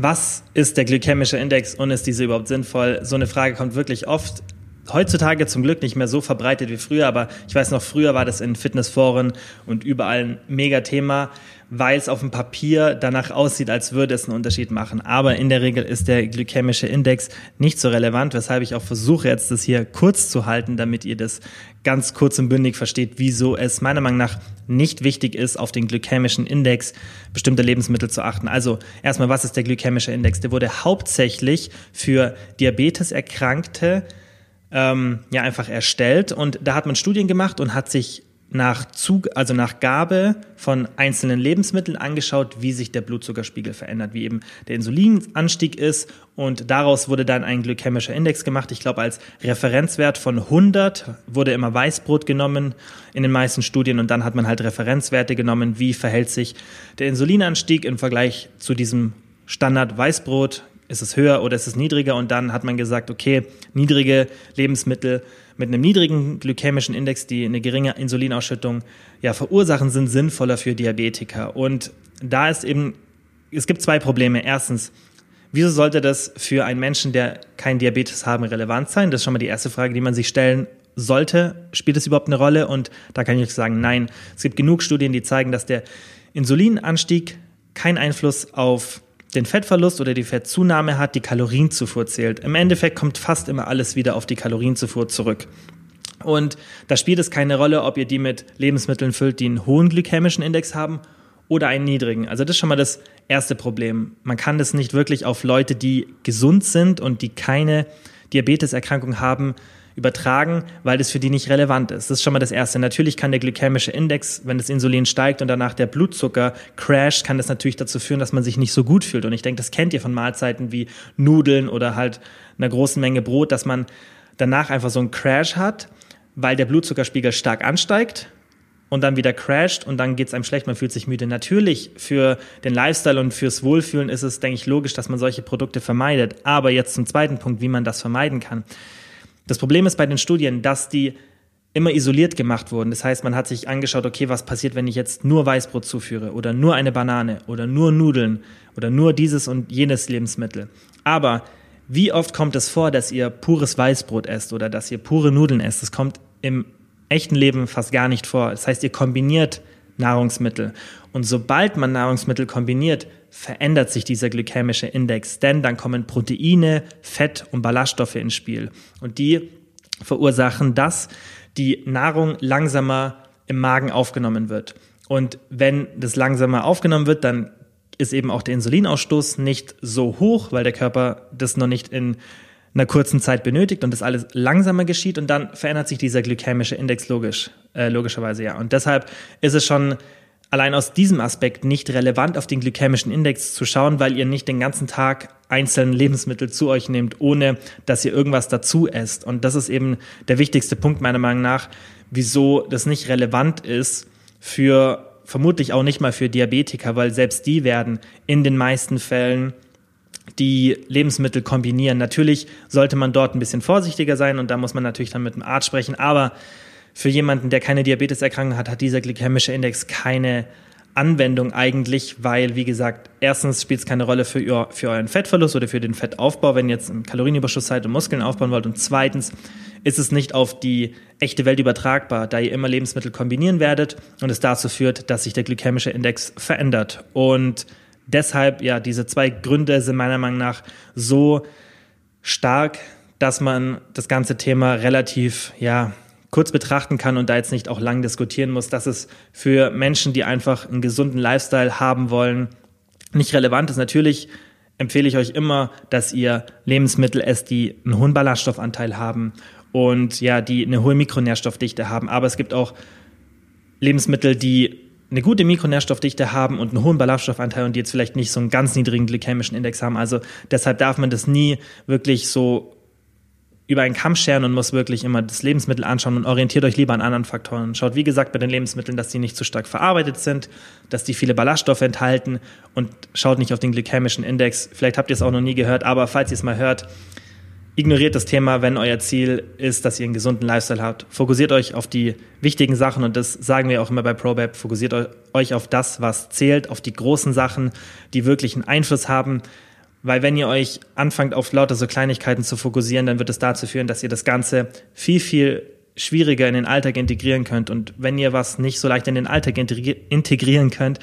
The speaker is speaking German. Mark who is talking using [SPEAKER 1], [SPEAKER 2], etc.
[SPEAKER 1] was ist der glykämische Index und ist diese überhaupt sinnvoll? So eine Frage kommt wirklich oft. Heutzutage zum Glück nicht mehr so verbreitet wie früher, aber ich weiß noch, früher war das in Fitnessforen und überall ein Mega-Thema weil es auf dem Papier danach aussieht, als würde es einen Unterschied machen. Aber in der Regel ist der glykämische Index nicht so relevant, weshalb ich auch versuche jetzt das hier kurz zu halten, damit ihr das ganz kurz und bündig versteht, wieso es meiner Meinung nach nicht wichtig ist, auf den glykämischen Index bestimmter Lebensmittel zu achten. Also erstmal, was ist der glykämische Index? Der wurde hauptsächlich für Diabeteserkrankte ähm, ja einfach erstellt. Und da hat man Studien gemacht und hat sich nach Zug, also nach Gabe von einzelnen Lebensmitteln angeschaut, wie sich der Blutzuckerspiegel verändert, wie eben der Insulinanstieg ist. Und daraus wurde dann ein glykämischer Index gemacht. Ich glaube, als Referenzwert von 100 wurde immer Weißbrot genommen in den meisten Studien. Und dann hat man halt Referenzwerte genommen, wie verhält sich der Insulinanstieg im Vergleich zu diesem Standard Weißbrot, ist es höher oder ist es niedriger und dann hat man gesagt, okay, niedrige Lebensmittel mit einem niedrigen glykämischen Index, die eine geringe Insulinausschüttung ja, verursachen, sind sinnvoller für Diabetiker. Und da ist eben, es gibt zwei Probleme. Erstens, wieso sollte das für einen Menschen, der keinen Diabetes haben, relevant sein? Das ist schon mal die erste Frage, die man sich stellen sollte. Spielt es überhaupt eine Rolle? Und da kann ich sagen, nein. Es gibt genug Studien, die zeigen, dass der Insulinanstieg keinen Einfluss auf den Fettverlust oder die Fettzunahme hat, die Kalorienzufuhr zählt. Im Endeffekt kommt fast immer alles wieder auf die Kalorienzufuhr zurück. Und da spielt es keine Rolle, ob ihr die mit Lebensmitteln füllt, die einen hohen glykämischen Index haben oder einen niedrigen. Also das ist schon mal das erste Problem. Man kann das nicht wirklich auf Leute, die gesund sind und die keine Diabeteserkrankung haben, übertragen, weil das für die nicht relevant ist. Das ist schon mal das Erste. Natürlich kann der glykämische Index, wenn das Insulin steigt und danach der Blutzucker crasht, kann das natürlich dazu führen, dass man sich nicht so gut fühlt. Und ich denke, das kennt ihr von Mahlzeiten wie Nudeln oder halt einer großen Menge Brot, dass man danach einfach so einen Crash hat, weil der Blutzuckerspiegel stark ansteigt und dann wieder crasht und dann geht es einem schlecht, man fühlt sich müde. Natürlich für den Lifestyle und fürs Wohlfühlen ist es, denke ich, logisch, dass man solche Produkte vermeidet. Aber jetzt zum zweiten Punkt, wie man das vermeiden kann. Das Problem ist bei den Studien, dass die immer isoliert gemacht wurden. Das heißt, man hat sich angeschaut, okay, was passiert, wenn ich jetzt nur Weißbrot zuführe oder nur eine Banane oder nur Nudeln oder nur dieses und jenes Lebensmittel. Aber wie oft kommt es vor, dass ihr pures Weißbrot esst oder dass ihr pure Nudeln esst? Das kommt im echten Leben fast gar nicht vor. Das heißt, ihr kombiniert Nahrungsmittel. Und sobald man Nahrungsmittel kombiniert, verändert sich dieser glykämische Index, denn dann kommen Proteine, Fett und Ballaststoffe ins Spiel. Und die verursachen, dass die Nahrung langsamer im Magen aufgenommen wird. Und wenn das langsamer aufgenommen wird, dann ist eben auch der Insulinausstoß nicht so hoch, weil der Körper das noch nicht in einer kurzen Zeit benötigt und das alles langsamer geschieht und dann verändert sich dieser glykämische Index logisch, äh, logischerweise ja. Und deshalb ist es schon allein aus diesem Aspekt nicht relevant, auf den glykämischen Index zu schauen, weil ihr nicht den ganzen Tag einzelne Lebensmittel zu euch nehmt, ohne dass ihr irgendwas dazu esst. Und das ist eben der wichtigste Punkt meiner Meinung nach, wieso das nicht relevant ist für vermutlich auch nicht mal für Diabetiker, weil selbst die werden in den meisten Fällen die Lebensmittel kombinieren. Natürlich sollte man dort ein bisschen vorsichtiger sein und da muss man natürlich dann mit dem Arzt sprechen, aber für jemanden, der keine Diabeteserkrankung hat, hat dieser glykämische Index keine Anwendung eigentlich, weil, wie gesagt, erstens spielt es keine Rolle für, ihr, für euren Fettverlust oder für den Fettaufbau, wenn ihr jetzt einen Kalorienüberschuss seid und Muskeln aufbauen wollt. Und zweitens ist es nicht auf die echte Welt übertragbar, da ihr immer Lebensmittel kombinieren werdet und es dazu führt, dass sich der glykämische Index verändert. Und deshalb, ja, diese zwei Gründe sind meiner Meinung nach so stark, dass man das ganze Thema relativ, ja, kurz betrachten kann und da jetzt nicht auch lang diskutieren muss, dass es für Menschen, die einfach einen gesunden Lifestyle haben wollen, nicht relevant ist. Natürlich empfehle ich euch immer, dass ihr Lebensmittel esst, die einen hohen Ballaststoffanteil haben und ja, die eine hohe Mikronährstoffdichte haben. Aber es gibt auch Lebensmittel, die eine gute Mikronährstoffdichte haben und einen hohen Ballaststoffanteil und die jetzt vielleicht nicht so einen ganz niedrigen glykämischen Index haben. Also deshalb darf man das nie wirklich so über einen Kamm scheren und muss wirklich immer das Lebensmittel anschauen und orientiert euch lieber an anderen Faktoren. Schaut, wie gesagt, bei den Lebensmitteln, dass die nicht zu stark verarbeitet sind, dass die viele Ballaststoffe enthalten und schaut nicht auf den glykämischen Index. Vielleicht habt ihr es auch noch nie gehört, aber falls ihr es mal hört, ignoriert das Thema, wenn euer Ziel ist, dass ihr einen gesunden Lifestyle habt. Fokussiert euch auf die wichtigen Sachen und das sagen wir auch immer bei ProBab. Fokussiert euch auf das, was zählt, auf die großen Sachen, die wirklich einen Einfluss haben Weil wenn ihr euch anfangt, auf lauter so Kleinigkeiten zu fokussieren, dann wird es dazu führen, dass ihr das Ganze viel, viel schwieriger in den Alltag integrieren könnt. Und wenn ihr was nicht so leicht in den Alltag integrieren könnt,